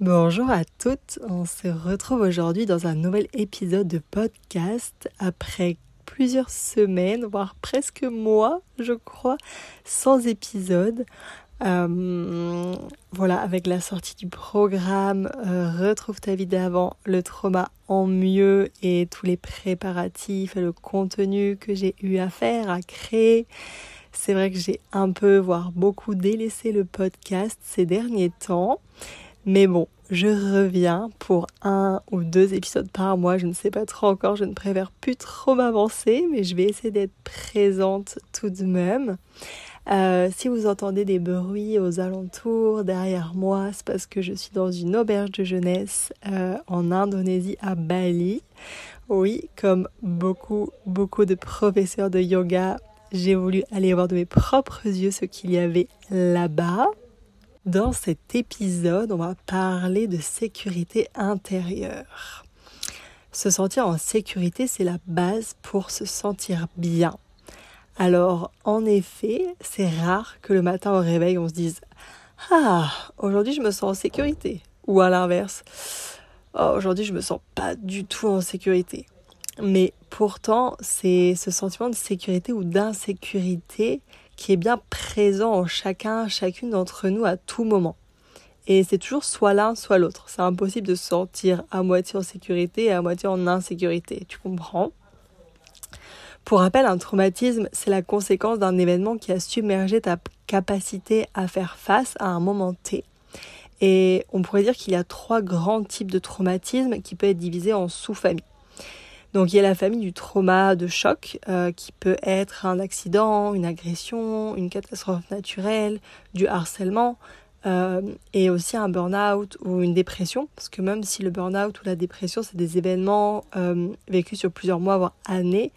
Bonjour à toutes, on se retrouve aujourd'hui dans un nouvel épisode de podcast après plusieurs semaines, voire presque mois, je crois, sans épisode. Euh, voilà, avec la sortie du programme euh, Retrouve ta vie d'avant, le trauma en mieux et tous les préparatifs et le contenu que j'ai eu à faire, à créer. C'est vrai que j'ai un peu, voire beaucoup délaissé le podcast ces derniers temps. Mais bon, je reviens pour un ou deux épisodes par mois, je ne sais pas trop encore, je ne préfère plus trop m'avancer, mais je vais essayer d'être présente tout de même. Euh, si vous entendez des bruits aux alentours derrière moi, c'est parce que je suis dans une auberge de jeunesse euh, en Indonésie à Bali. Oui, comme beaucoup, beaucoup de professeurs de yoga, j'ai voulu aller voir de mes propres yeux ce qu'il y avait là-bas. Dans cet épisode, on va parler de sécurité intérieure. Se sentir en sécurité, c'est la base pour se sentir bien. Alors, en effet, c'est rare que le matin au réveil, on se dise Ah, aujourd'hui je me sens en sécurité. Ou à l'inverse, oh, aujourd'hui je me sens pas du tout en sécurité. Mais pourtant, c'est ce sentiment de sécurité ou d'insécurité qui est bien présent en chacun, chacune d'entre nous à tout moment. Et c'est toujours soit l'un, soit l'autre. C'est impossible de se sentir à moitié en sécurité et à moitié en insécurité. Tu comprends? Pour rappel, un traumatisme, c'est la conséquence d'un événement qui a submergé ta capacité à faire face à un moment T. Et on pourrait dire qu'il y a trois grands types de traumatisme qui peuvent être divisés en sous-familles. Donc il y a la famille du trauma de choc euh, qui peut être un accident, une agression, une catastrophe naturelle, du harcèlement euh, et aussi un burn-out ou une dépression parce que même si le burn-out ou la dépression c'est des événements euh, vécus sur plusieurs mois voire années,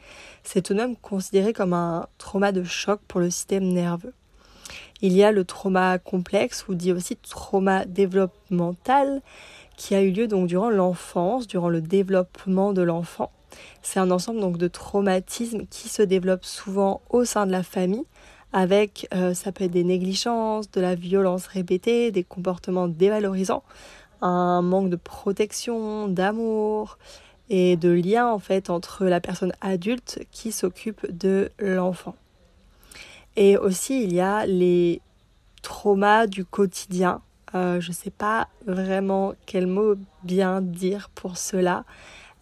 c'est tout de même considéré comme un trauma de choc pour le système nerveux. Il y a le trauma complexe ou dit aussi trauma développemental qui a eu lieu donc durant l'enfance, durant le développement de l'enfant c'est un ensemble donc de traumatismes qui se développent souvent au sein de la famille avec euh, ça peut être des négligences, de la violence répétée, des comportements dévalorisants, un manque de protection, d'amour et de lien en fait entre la personne adulte qui s'occupe de l'enfant. Et aussi il y a les traumas du quotidien. Euh, je ne sais pas vraiment quel mot bien dire pour cela.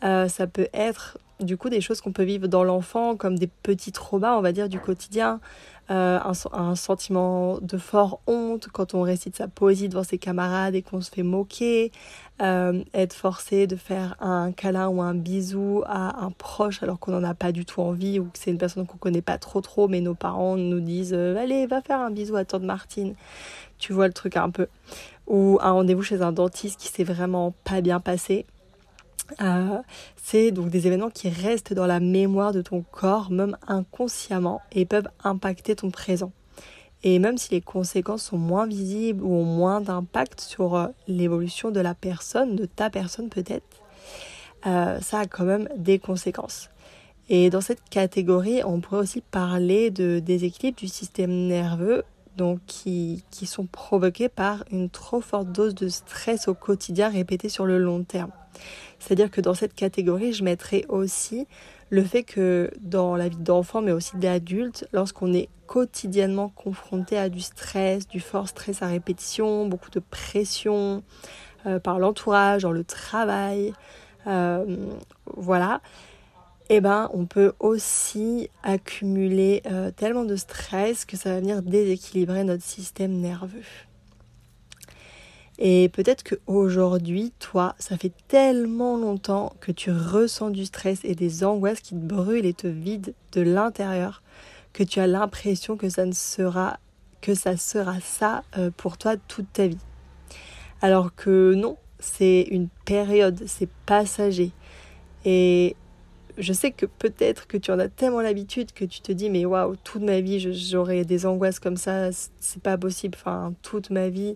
Euh, ça peut être du coup des choses qu'on peut vivre dans l'enfant comme des petits traumas, on va dire, du quotidien. Euh, un, sentiment de fort honte quand on récite sa poésie devant ses camarades et qu'on se fait moquer, euh, être forcé de faire un câlin ou un bisou à un proche alors qu'on n'en a pas du tout envie ou que c'est une personne qu'on connaît pas trop trop mais nos parents nous disent allez va faire un bisou à tante Martine tu vois le truc un peu. Ou un rendez-vous chez un dentiste qui s'est vraiment pas bien passé euh, c'est donc des événements qui restent dans la mémoire de ton corps, même inconsciemment, et peuvent impacter ton présent. Et même si les conséquences sont moins visibles ou ont moins d'impact sur euh, l'évolution de la personne, de ta personne peut-être, euh, ça a quand même des conséquences. Et dans cette catégorie, on pourrait aussi parler de déséquilibre du système nerveux, donc qui, qui sont provoqués par une trop forte dose de stress au quotidien répétée sur le long terme. C'est-à-dire que dans cette catégorie, je mettrais aussi le fait que dans la vie d'enfant, mais aussi d'adulte, lorsqu'on est quotidiennement confronté à du stress, du fort stress à répétition, beaucoup de pression euh, par l'entourage, dans le travail, euh, voilà, eh ben, on peut aussi accumuler euh, tellement de stress que ça va venir déséquilibrer notre système nerveux. Et peut-être qu'aujourd'hui, toi, ça fait tellement longtemps que tu ressens du stress et des angoisses qui te brûlent et te vident de l'intérieur que tu as l'impression que ça ne sera que ça sera ça euh, pour toi toute ta vie. Alors que non, c'est une période, c'est passager. Et je sais que peut-être que tu en as tellement l'habitude que tu te dis mais waouh, toute ma vie j'aurai des angoisses comme ça, c'est pas possible. Enfin, toute ma vie,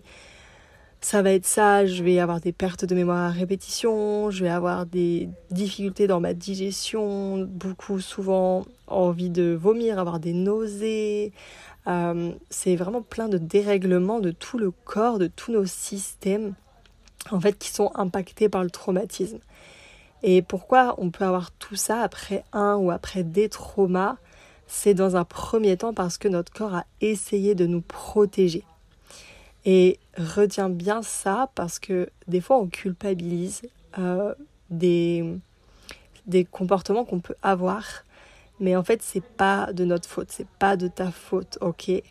ça va être ça, je vais avoir des pertes de mémoire à répétition, je vais avoir des difficultés dans ma digestion, beaucoup souvent envie de vomir, avoir des nausées. Euh, c'est vraiment plein de dérèglements de tout le corps, de tous nos systèmes. en fait qui sont impactés par le traumatisme. Et pourquoi on peut avoir tout ça après un ou après des traumas? C'est dans un premier temps parce que notre corps a essayé de nous protéger. Et retiens bien ça parce que des fois on culpabilise euh, des, des comportements qu'on peut avoir, mais en fait c'est pas de notre faute, c'est pas de ta faute, ok? Et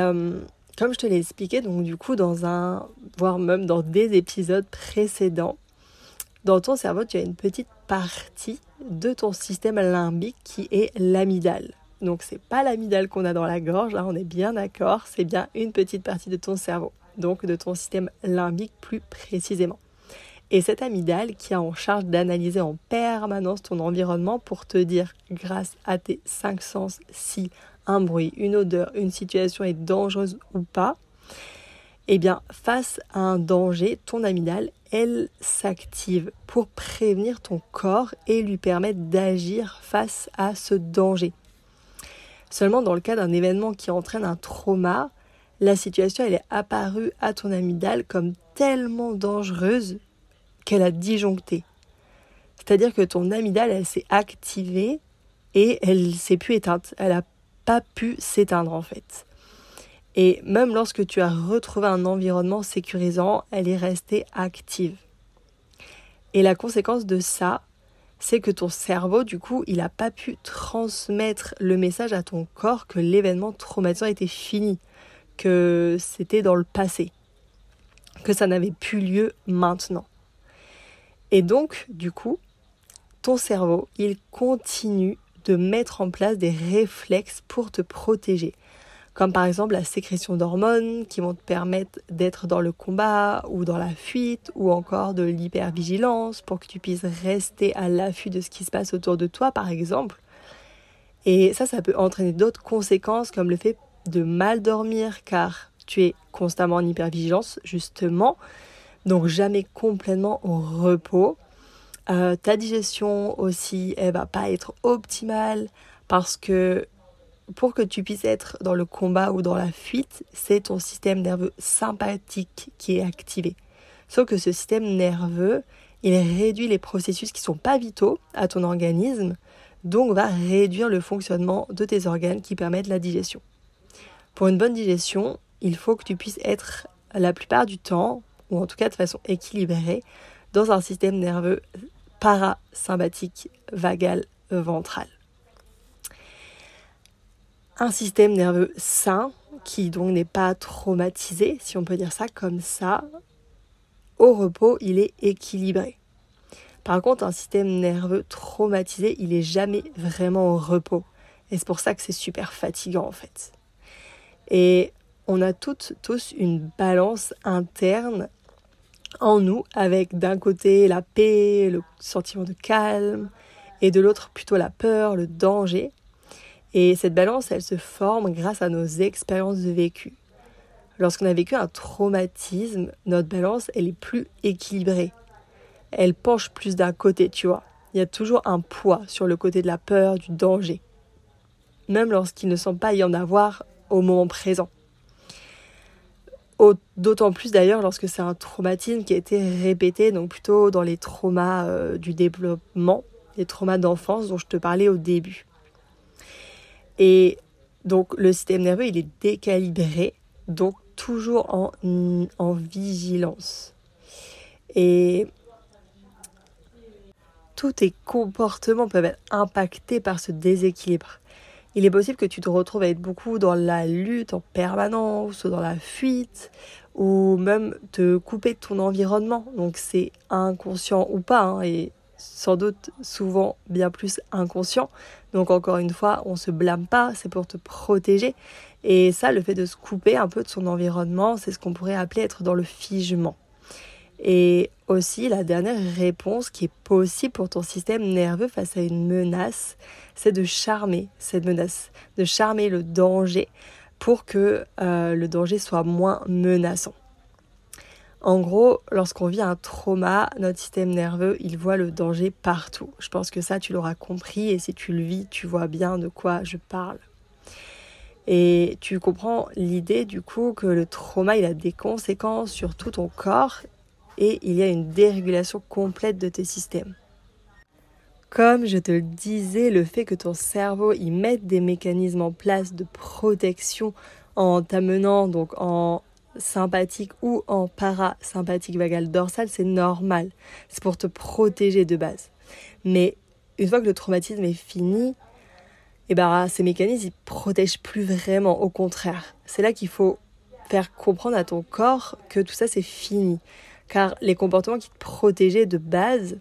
euh, comme je te l'ai expliqué, donc du coup dans un, voire même dans des épisodes précédents, dans ton cerveau tu as une petite partie de ton système limbique qui est l'amygdale. Donc c'est pas l'amygdale qu'on a dans la gorge, là on est bien d'accord, c'est bien une petite partie de ton cerveau, donc de ton système limbique plus précisément. Et cette amygdale qui a en charge d'analyser en permanence ton environnement pour te dire grâce à tes cinq sens si un bruit, une odeur, une situation est dangereuse ou pas, eh bien face à un danger, ton amygdale, elle s'active pour prévenir ton corps et lui permettre d'agir face à ce danger. Seulement dans le cas d'un événement qui entraîne un trauma, la situation elle est apparue à ton amygdale comme tellement dangereuse qu'elle a disjoncté. C'est-à-dire que ton amygdale elle s'est activée et elle s'est plus éteinte. Elle n'a pas pu s'éteindre en fait. Et même lorsque tu as retrouvé un environnement sécurisant, elle est restée active. Et la conséquence de ça, c'est que ton cerveau, du coup, il n'a pas pu transmettre le message à ton corps que l'événement traumatisant était fini, que c'était dans le passé, que ça n'avait plus lieu maintenant. Et donc, du coup, ton cerveau, il continue de mettre en place des réflexes pour te protéger comme par exemple la sécrétion d'hormones qui vont te permettre d'être dans le combat ou dans la fuite ou encore de l'hypervigilance pour que tu puisses rester à l'affût de ce qui se passe autour de toi par exemple. Et ça, ça peut entraîner d'autres conséquences comme le fait de mal dormir car tu es constamment en hypervigilance justement, donc jamais complètement au repos. Euh, ta digestion aussi, elle va pas être optimale parce que pour que tu puisses être dans le combat ou dans la fuite, c'est ton système nerveux sympathique qui est activé. Sauf que ce système nerveux, il réduit les processus qui sont pas vitaux à ton organisme, donc va réduire le fonctionnement de tes organes qui permettent la digestion. Pour une bonne digestion, il faut que tu puisses être la plupart du temps, ou en tout cas de façon équilibrée, dans un système nerveux parasympathique vagal ventral un système nerveux sain qui donc n'est pas traumatisé, si on peut dire ça comme ça, au repos, il est équilibré. Par contre, un système nerveux traumatisé, il est jamais vraiment au repos. Et c'est pour ça que c'est super fatigant en fait. Et on a toutes, tous une balance interne en nous avec d'un côté la paix, le sentiment de calme, et de l'autre plutôt la peur, le danger. Et cette balance, elle se forme grâce à nos expériences de vécu. Lorsqu'on a vécu un traumatisme, notre balance, elle est plus équilibrée. Elle penche plus d'un côté, tu vois. Il y a toujours un poids sur le côté de la peur, du danger. Même lorsqu'il ne semble pas y en avoir au moment présent. D'autant plus d'ailleurs lorsque c'est un traumatisme qui a été répété, donc plutôt dans les traumas euh, du développement, les traumas d'enfance dont je te parlais au début. Et donc le système nerveux, il est décalibré, donc toujours en, en vigilance. Et tous tes comportements peuvent être impactés par ce déséquilibre. Il est possible que tu te retrouves à être beaucoup dans la lutte en permanence, ou dans la fuite, ou même te couper de ton environnement. Donc c'est inconscient ou pas, hein, et sans doute souvent bien plus inconscient. Donc encore une fois, on se blâme pas, c'est pour te protéger. Et ça, le fait de se couper un peu de son environnement, c'est ce qu'on pourrait appeler être dans le figement. Et aussi, la dernière réponse qui est possible pour ton système nerveux face à une menace, c'est de charmer cette menace, de charmer le danger pour que euh, le danger soit moins menaçant. En gros, lorsqu'on vit un trauma, notre système nerveux, il voit le danger partout. Je pense que ça, tu l'auras compris et si tu le vis, tu vois bien de quoi je parle. Et tu comprends l'idée du coup que le trauma, il a des conséquences sur tout ton corps et il y a une dérégulation complète de tes systèmes. Comme je te le disais, le fait que ton cerveau y mette des mécanismes en place de protection en t'amenant donc en sympathique ou en parasympathique vagal dorsal, c'est normal. C'est pour te protéger de base. Mais une fois que le traumatisme est fini, et eh ben, ces mécanismes ils protègent plus vraiment. Au contraire, c'est là qu'il faut faire comprendre à ton corps que tout ça c'est fini. Car les comportements qui te protégeaient de base,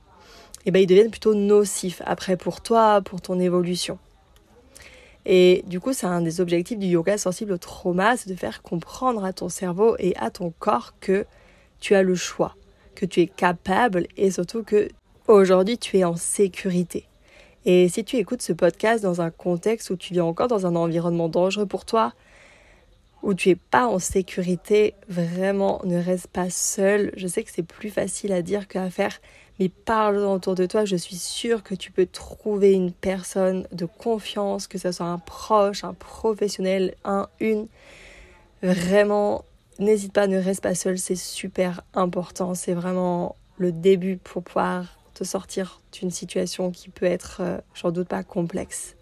eh ben, ils deviennent plutôt nocifs après pour toi, pour ton évolution. Et du coup, c'est un des objectifs du yoga sensible au trauma, c'est de faire comprendre à ton cerveau et à ton corps que tu as le choix, que tu es capable et surtout que aujourd'hui tu es en sécurité. Et si tu écoutes ce podcast dans un contexte où tu vis encore dans un environnement dangereux pour toi, où tu es pas en sécurité, vraiment ne reste pas seul. Je sais que c'est plus facile à dire qu'à faire, mais parle autour de toi. Je suis sûre que tu peux trouver une personne de confiance, que ce soit un proche, un professionnel, un, une. Vraiment, n'hésite pas, ne reste pas seul, c'est super important. C'est vraiment le début pour pouvoir sortir d'une situation qui peut être, euh, j'en doute pas, complexe.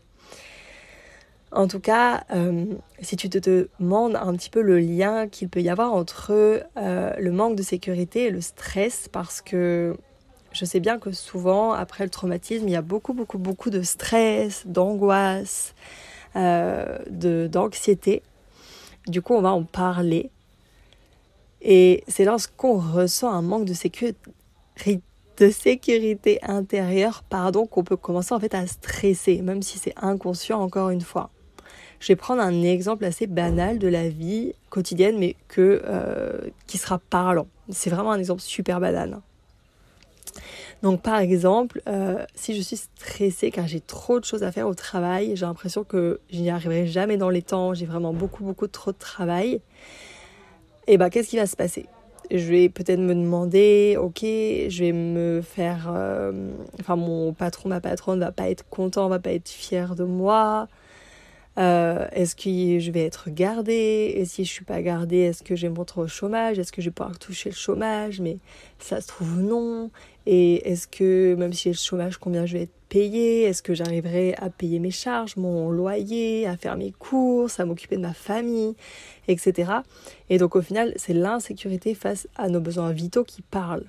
En tout cas, euh, si tu te demandes un petit peu le lien qu'il peut y avoir entre euh, le manque de sécurité et le stress, parce que je sais bien que souvent, après le traumatisme, il y a beaucoup, beaucoup, beaucoup de stress, d'angoisse, de, d'anxiété. Du coup, on va en parler. Et c'est lorsqu'on ressent un manque de sécurité de sécurité intérieure, pardon, qu'on peut commencer en fait à stresser, même si c'est inconscient encore une fois. Je vais prendre un exemple assez banal de la vie quotidienne, mais que, euh, qui sera parlant. C'est vraiment un exemple super banal. Donc par exemple, euh, si je suis stressée car j'ai trop de choses à faire au travail, j'ai l'impression que je n'y arriverai jamais dans les temps, j'ai vraiment beaucoup beaucoup trop de travail, et eh ben qu'est-ce qui va se passer? Je vais peut-être me demander, ok, je vais me faire, euh, enfin mon patron, ma patronne va pas être content, va pas être fier de moi. Euh, est-ce que je vais être gardée? Et si je suis pas gardée, est-ce que je vais me au chômage? Est-ce que je vais pouvoir toucher le chômage? Mais ça se trouve non. Et est-ce que même si j'ai le chômage, combien je vais être payée? Est-ce que j'arriverai à payer mes charges, mon loyer, à faire mes courses, à m'occuper de ma famille, etc. Et donc au final, c'est l'insécurité face à nos besoins vitaux qui parle.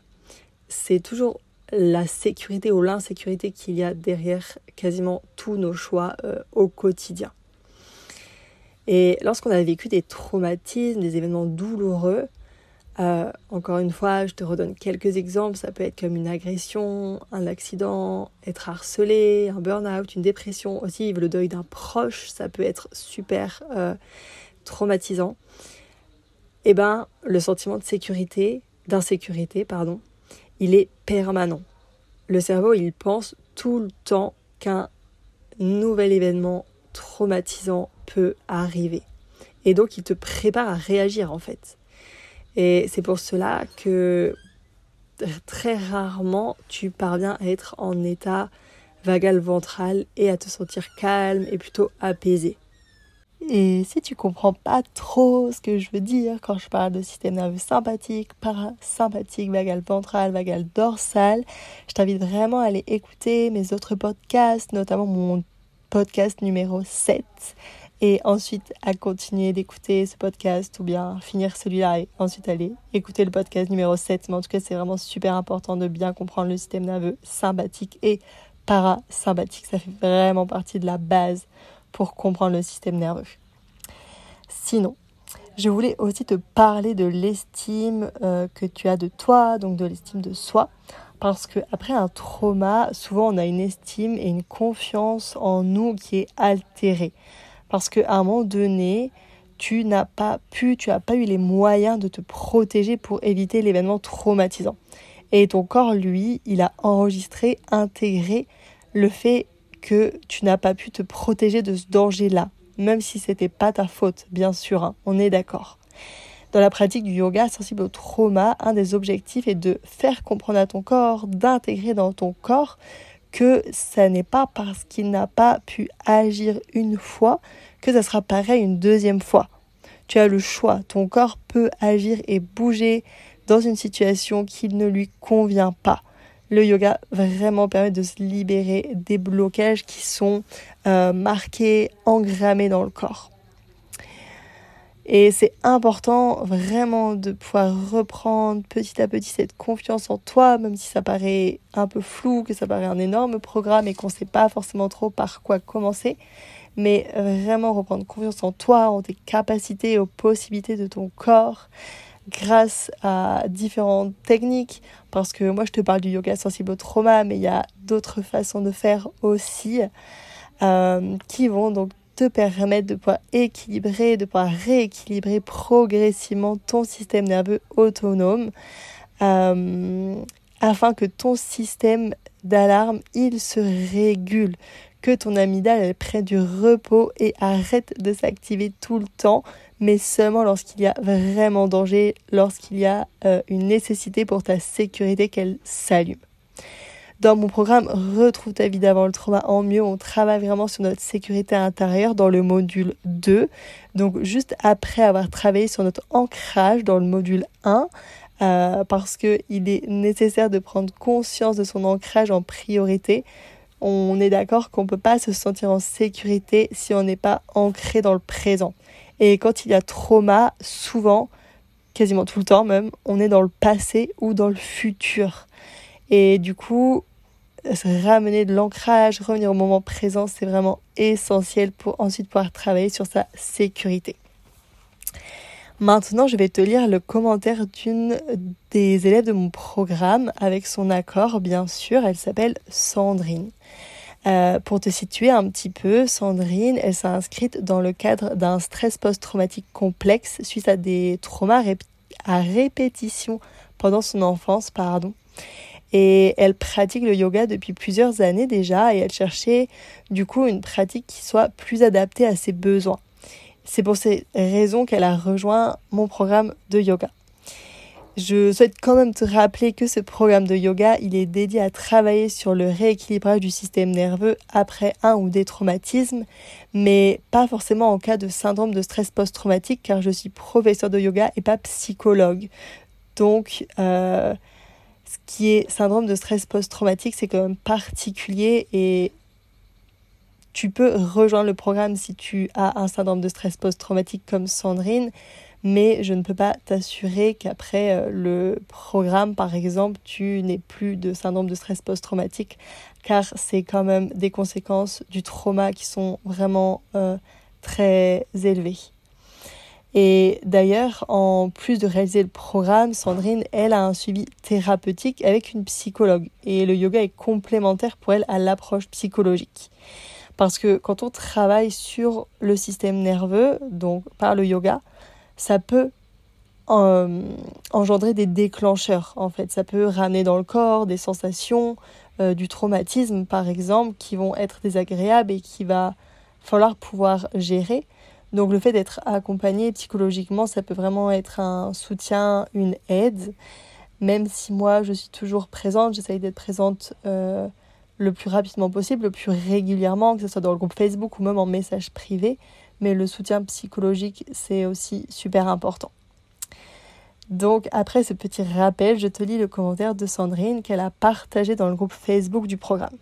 C'est toujours la sécurité ou l'insécurité qu'il y a derrière quasiment tous nos choix euh, au quotidien. Et lorsqu'on a vécu des traumatismes, des événements douloureux, euh, encore une fois, je te redonne quelques exemples. Ça peut être comme une agression, un accident, être harcelé, un burn-out, une dépression, aussi le deuil d'un proche. Ça peut être super euh, traumatisant. Eh ben, le sentiment de sécurité, d'insécurité, pardon, il est permanent. Le cerveau, il pense tout le temps qu'un nouvel événement traumatisant peut arriver. Et donc il te prépare à réagir en fait. Et c'est pour cela que très rarement tu parviens à être en état vagal ventral et à te sentir calme et plutôt apaisé. Et si tu comprends pas trop ce que je veux dire quand je parle de système nerveux sympathique, parasympathique, vagal ventral, vagal dorsal, je t'invite vraiment à aller écouter mes autres podcasts, notamment mon podcast numéro 7 et ensuite à continuer d'écouter ce podcast ou bien finir celui-là et ensuite aller écouter le podcast numéro 7. Mais en tout cas, c'est vraiment super important de bien comprendre le système nerveux sympathique et parasympathique. Ça fait vraiment partie de la base pour comprendre le système nerveux. Sinon, je voulais aussi te parler de l'estime euh, que tu as de toi, donc de l'estime de soi. Parce que après un trauma, souvent on a une estime et une confiance en nous qui est altérée parce qu'à un moment donné, tu n'as pas pu, tu n'as pas eu les moyens de te protéger pour éviter l'événement traumatisant. Et ton corps, lui, il a enregistré, intégré le fait que tu n'as pas pu te protéger de ce danger-là, même si c'était pas ta faute, bien sûr, hein, on est d'accord. Dans la pratique du yoga sensible au trauma, un des objectifs est de faire comprendre à ton corps, d'intégrer dans ton corps que ça n'est pas parce qu'il n'a pas pu agir une fois que ça sera pareil une deuxième fois. Tu as le choix, ton corps peut agir et bouger dans une situation qui ne lui convient pas. Le yoga vraiment permet de se libérer des blocages qui sont euh, marqués, engrammés dans le corps. Et c'est important vraiment de pouvoir reprendre petit à petit cette confiance en toi, même si ça paraît un peu flou, que ça paraît un énorme programme et qu'on ne sait pas forcément trop par quoi commencer. Mais vraiment reprendre confiance en toi, en tes capacités, aux possibilités de ton corps grâce à différentes techniques. Parce que moi, je te parle du yoga sensible au trauma, mais il y a d'autres façons de faire aussi euh, qui vont donc te permettre de pouvoir équilibrer, de pouvoir rééquilibrer progressivement ton système nerveux autonome euh, afin que ton système d'alarme, il se régule, que ton amygdale, elle prenne du repos et arrête de s'activer tout le temps, mais seulement lorsqu'il y a vraiment danger, lorsqu'il y a euh, une nécessité pour ta sécurité qu'elle s'allume. Dans mon programme Retrouve ta vie d'avant le trauma en mieux, on travaille vraiment sur notre sécurité intérieure dans le module 2. Donc juste après avoir travaillé sur notre ancrage dans le module 1, euh, parce qu'il est nécessaire de prendre conscience de son ancrage en priorité. On est d'accord qu'on ne peut pas se sentir en sécurité si on n'est pas ancré dans le présent. Et quand il y a trauma, souvent, quasiment tout le temps même, on est dans le passé ou dans le futur. Et du coup, ramener de l'ancrage, revenir au moment présent, c'est vraiment essentiel pour ensuite pouvoir travailler sur sa sécurité. Maintenant, je vais te lire le commentaire d'une des élèves de mon programme avec son accord, bien sûr. Elle s'appelle Sandrine. Euh, pour te situer un petit peu, Sandrine, elle s'est inscrite dans le cadre d'un stress post-traumatique complexe suite à des traumas à répétition pendant son enfance, pardon. Et elle pratique le yoga depuis plusieurs années déjà et elle cherchait du coup une pratique qui soit plus adaptée à ses besoins. C'est pour ces raisons qu'elle a rejoint mon programme de yoga. Je souhaite quand même te rappeler que ce programme de yoga, il est dédié à travailler sur le rééquilibrage du système nerveux après un ou des traumatismes, mais pas forcément en cas de syndrome de stress post-traumatique car je suis professeur de yoga et pas psychologue. Donc, euh, ce qui est syndrome de stress post-traumatique, c'est quand même particulier et tu peux rejoindre le programme si tu as un syndrome de stress post-traumatique comme Sandrine, mais je ne peux pas t'assurer qu'après euh, le programme, par exemple, tu n'aies plus de syndrome de stress post-traumatique, car c'est quand même des conséquences du trauma qui sont vraiment euh, très élevées. Et d'ailleurs, en plus de réaliser le programme, Sandrine, elle a un suivi thérapeutique avec une psychologue. Et le yoga est complémentaire pour elle à l'approche psychologique. Parce que quand on travaille sur le système nerveux, donc par le yoga, ça peut euh, engendrer des déclencheurs en fait. Ça peut ramener dans le corps des sensations, euh, du traumatisme par exemple, qui vont être désagréables et qu'il va falloir pouvoir gérer. Donc le fait d'être accompagné psychologiquement, ça peut vraiment être un soutien, une aide. Même si moi, je suis toujours présente, j'essaye d'être présente euh, le plus rapidement possible, le plus régulièrement, que ce soit dans le groupe Facebook ou même en message privé. Mais le soutien psychologique, c'est aussi super important. Donc après ce petit rappel, je te lis le commentaire de Sandrine qu'elle a partagé dans le groupe Facebook du programme.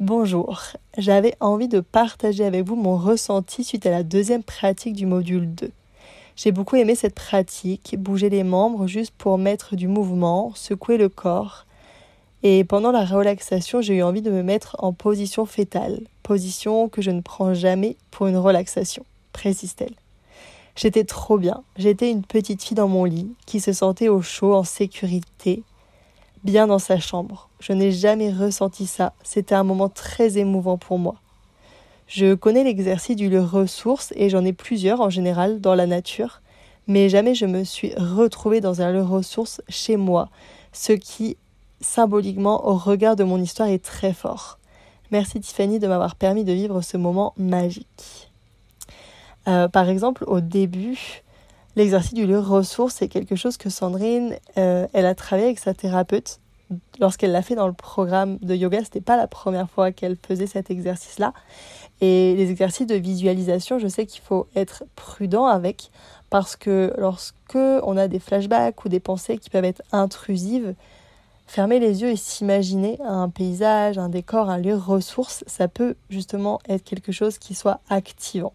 Bonjour, j'avais envie de partager avec vous mon ressenti suite à la deuxième pratique du module 2. J'ai beaucoup aimé cette pratique, bouger les membres juste pour mettre du mouvement, secouer le corps. Et pendant la relaxation, j'ai eu envie de me mettre en position fétale, position que je ne prends jamais pour une relaxation, précise-t-elle. J'étais trop bien, j'étais une petite fille dans mon lit qui se sentait au chaud, en sécurité, bien dans sa chambre. Je n'ai jamais ressenti ça. C'était un moment très émouvant pour moi. Je connais l'exercice du ressource et j'en ai plusieurs en général dans la nature, mais jamais je me suis retrouvée dans un lieu ressource chez moi, ce qui symboliquement au regard de mon histoire est très fort. Merci Tiffany de m'avoir permis de vivre ce moment magique. Euh, par exemple, au début, l'exercice du lieu ressource, c'est quelque chose que Sandrine, euh, elle a travaillé avec sa thérapeute lorsqu'elle l'a fait dans le programme de yoga, c'était pas la première fois qu'elle faisait cet exercice-là. Et les exercices de visualisation, je sais qu'il faut être prudent avec parce que lorsque on a des flashbacks ou des pensées qui peuvent être intrusives, fermer les yeux et s'imaginer un paysage, un décor, un lieu ressource, ça peut justement être quelque chose qui soit activant.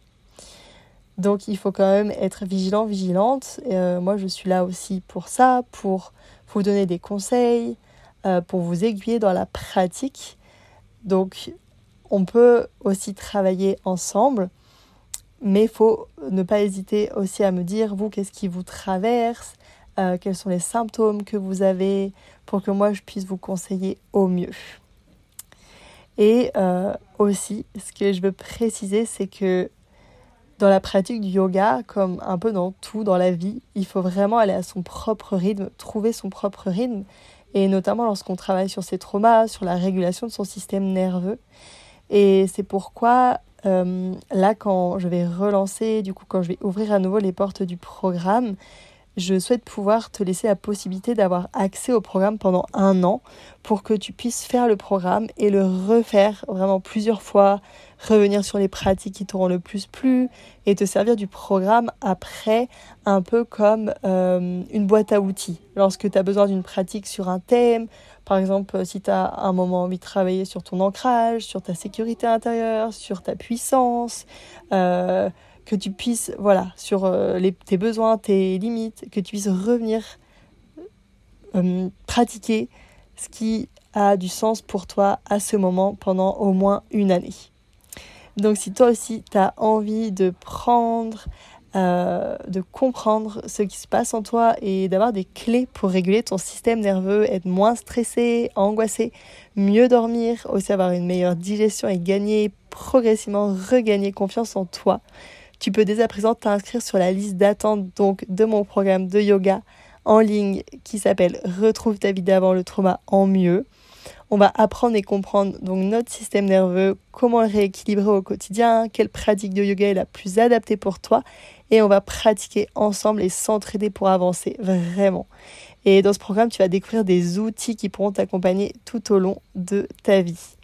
Donc il faut quand même être vigilant, vigilante. Euh, moi je suis là aussi pour ça, pour vous donner des conseils, euh, pour vous aiguiller dans la pratique. Donc on peut aussi travailler ensemble, mais il faut ne pas hésiter aussi à me dire, vous, qu'est-ce qui vous traverse, euh, quels sont les symptômes que vous avez, pour que moi je puisse vous conseiller au mieux. Et aussi, ce que je veux préciser, c'est que dans la pratique du yoga, comme un peu dans tout dans la vie, il faut vraiment aller à son propre rythme, trouver son propre rythme, et notamment lorsqu'on travaille sur ses traumas, sur la régulation de son système nerveux. Et c'est pourquoi euh, là, quand je vais relancer, du coup, quand je vais ouvrir à nouveau les portes du programme, je souhaite pouvoir te laisser la possibilité d'avoir accès au programme pendant un an pour que tu puisses faire le programme et le refaire vraiment plusieurs fois, revenir sur les pratiques qui t'auront le plus plu et te servir du programme après un peu comme euh, une boîte à outils. Lorsque tu as besoin d'une pratique sur un thème, par exemple, si tu as un moment envie de travailler sur ton ancrage, sur ta sécurité intérieure, sur ta puissance, euh, que tu puisses, voilà, sur euh, tes besoins, tes limites, que tu puisses revenir pratiquer ce qui a du sens pour toi à ce moment pendant au moins une année. Donc si toi aussi tu as envie de prendre euh, de comprendre ce qui se passe en toi et d'avoir des clés pour réguler ton système nerveux, être moins stressé, angoissé, mieux dormir, aussi avoir une meilleure digestion et gagner progressivement, regagner confiance en toi. Tu peux dès à présent t'inscrire sur la liste d'attente donc de mon programme de yoga en ligne qui s'appelle Retrouve ta vie d'avant le trauma en mieux. On va apprendre et comprendre donc notre système nerveux, comment le rééquilibrer au quotidien, quelle pratique de yoga est la plus adaptée pour toi et on va pratiquer ensemble et s'entraider pour avancer vraiment. Et dans ce programme, tu vas découvrir des outils qui pourront t'accompagner tout au long de ta vie.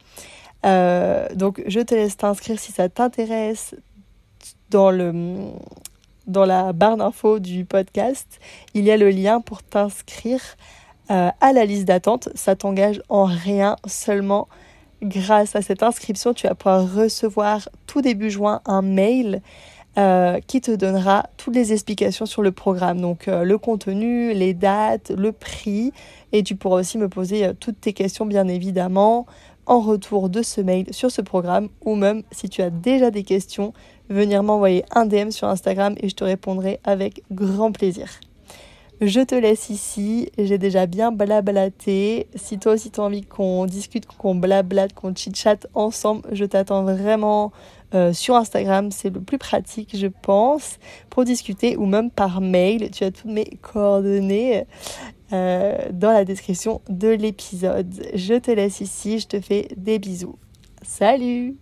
Euh, donc je te laisse t'inscrire si ça t'intéresse dans dans la barre d'infos du podcast, il y a le lien pour t'inscrire euh, à la liste d'attente. Ça t'engage en rien, seulement grâce à cette inscription, tu vas pouvoir recevoir tout début juin un mail euh, qui te donnera toutes les explications sur le programme, donc euh, le contenu, les dates, le prix, et tu pourras aussi me poser toutes tes questions bien évidemment en retour de ce mail sur ce programme, ou même si tu as déjà des questions, venir m'envoyer un DM sur Instagram et je te répondrai avec grand plaisir. Je te laisse ici, j'ai déjà bien blablaté. Si toi aussi tu as envie qu'on discute, qu'on blablate, qu'on chit-chat ensemble, je t'attends vraiment euh, sur Instagram, c'est le plus pratique je pense, pour discuter ou même par mail. Tu as toutes mes coordonnées euh, dans la description de l'épisode. Je te laisse ici, je te fais des bisous. Salut